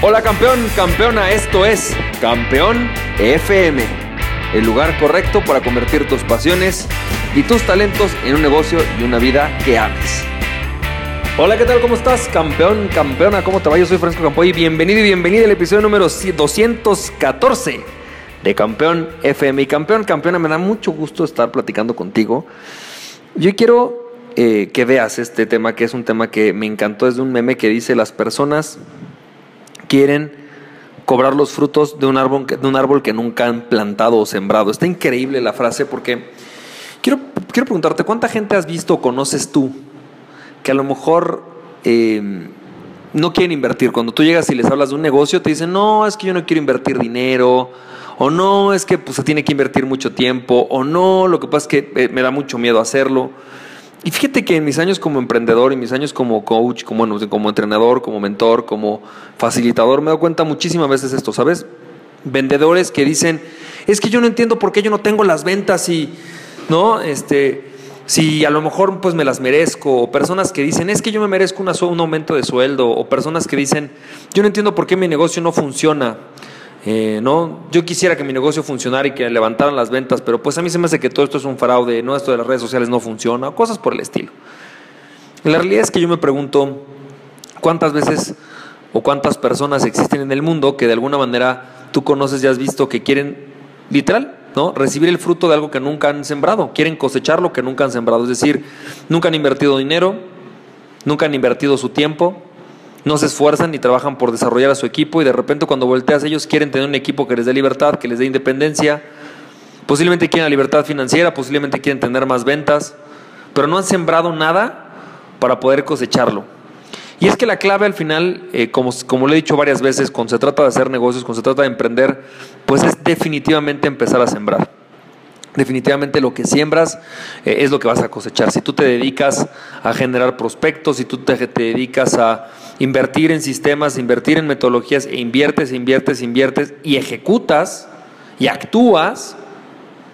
Hola campeón, campeona, esto es Campeón FM, el lugar correcto para convertir tus pasiones y tus talentos en un negocio y una vida que ames. Hola, ¿qué tal? ¿Cómo estás? Campeón, campeona, ¿cómo te va? Yo soy Francisco Campoy. Bienvenido y bienvenida al episodio número 214 de Campeón FM. Y campeón, campeona, me da mucho gusto estar platicando contigo. Yo quiero eh, que veas este tema, que es un tema que me encantó. Es de un meme que dice: Las personas quieren cobrar los frutos de un árbol que, de un árbol que nunca han plantado o sembrado. Está increíble la frase porque quiero, quiero preguntarte, ¿cuánta gente has visto o conoces tú que a lo mejor eh, no quieren invertir? Cuando tú llegas y les hablas de un negocio, te dicen, no, es que yo no quiero invertir dinero, o no, es que pues, se tiene que invertir mucho tiempo, o no, lo que pasa es que eh, me da mucho miedo hacerlo. Y fíjate que en mis años como emprendedor y mis años como coach, como, entrenador, como mentor, como facilitador, me he dado cuenta muchísimas veces esto, ¿sabes? Vendedores que dicen, es que yo no entiendo por qué yo no tengo las ventas y, ¿no? Este, si a lo mejor pues me las merezco, o personas que dicen, es que yo me merezco un aumento de sueldo, o personas que dicen, yo no entiendo por qué mi negocio no funciona. Eh, no, yo quisiera que mi negocio funcionara y que levantaran las ventas, pero pues a mí se me hace que todo esto es un fraude, no esto de las redes sociales no funciona, cosas por el estilo. La realidad es que yo me pregunto cuántas veces o cuántas personas existen en el mundo que de alguna manera tú conoces y has visto que quieren literal, ¿no? Recibir el fruto de algo que nunca han sembrado, quieren cosechar lo que nunca han sembrado, es decir, nunca han invertido dinero, nunca han invertido su tiempo, no se esfuerzan ni trabajan por desarrollar a su equipo y de repente cuando volteas ellos quieren tener un equipo que les dé libertad, que les dé independencia, posiblemente quieren la libertad financiera, posiblemente quieren tener más ventas, pero no han sembrado nada para poder cosecharlo. Y es que la clave al final, eh, como, como lo he dicho varias veces, cuando se trata de hacer negocios, cuando se trata de emprender, pues es definitivamente empezar a sembrar. Definitivamente lo que siembras eh, es lo que vas a cosechar. Si tú te dedicas a generar prospectos, si tú te, te dedicas a invertir en sistemas, invertir en metodologías, e inviertes, inviertes, inviertes y ejecutas y actúas,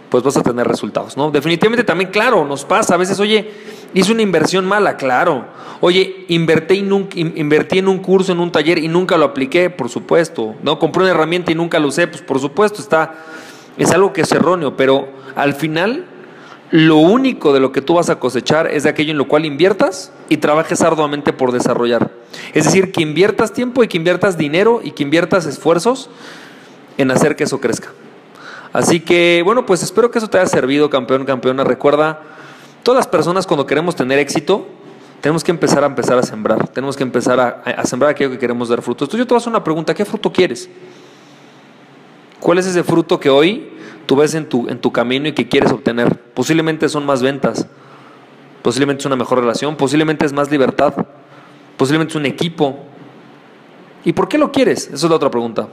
pues vas a tener resultados, ¿no? Definitivamente también, claro, nos pasa, a veces, oye, hice una inversión mala, claro. Oye, invertí, invertí en un curso, en un taller y nunca lo apliqué, por supuesto. ¿No? Compré una herramienta y nunca lo usé, pues por supuesto, está, es algo que es erróneo, pero al final lo único de lo que tú vas a cosechar es de aquello en lo cual inviertas y trabajes arduamente por desarrollar. Es decir, que inviertas tiempo y que inviertas dinero y que inviertas esfuerzos en hacer que eso crezca. Así que, bueno, pues espero que eso te haya servido, campeón, campeona. Recuerda, todas las personas cuando queremos tener éxito, tenemos que empezar a empezar a sembrar. Tenemos que empezar a, a sembrar aquello que queremos dar fruto. Entonces yo te voy a hacer una pregunta, ¿qué fruto quieres? ¿Cuál es ese fruto que hoy tú ves en tu, en tu camino y que quieres obtener. Posiblemente son más ventas, posiblemente es una mejor relación, posiblemente es más libertad, posiblemente es un equipo. ¿Y por qué lo quieres? Esa es la otra pregunta.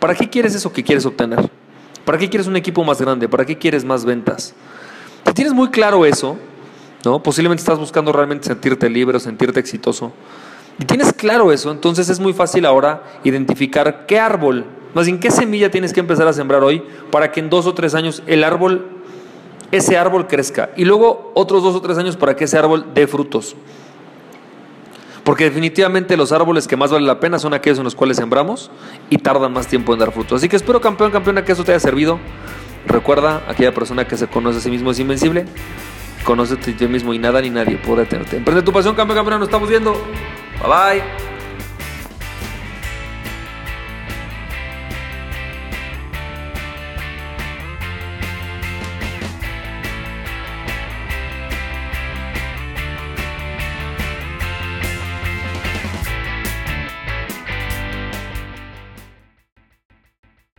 ¿Para qué quieres eso que quieres obtener? ¿Para qué quieres un equipo más grande? ¿Para qué quieres más ventas? Si tienes muy claro eso, ¿no? Posiblemente estás buscando realmente sentirte libre o sentirte exitoso. Y tienes claro eso, entonces es muy fácil ahora identificar qué árbol más bien, ¿qué semilla tienes que empezar a sembrar hoy para que en dos o tres años el árbol, ese árbol crezca? Y luego otros dos o tres años para que ese árbol dé frutos. Porque definitivamente los árboles que más valen la pena son aquellos en los cuales sembramos y tardan más tiempo en dar frutos. Así que espero, campeón, campeona, que eso te haya servido. Recuerda, aquella persona que se conoce a sí mismo es invencible. Conócete a ti mismo y nada ni nadie puede tenerte. Emprende tu pasión, campeón, campeona. Nos estamos viendo. Bye bye.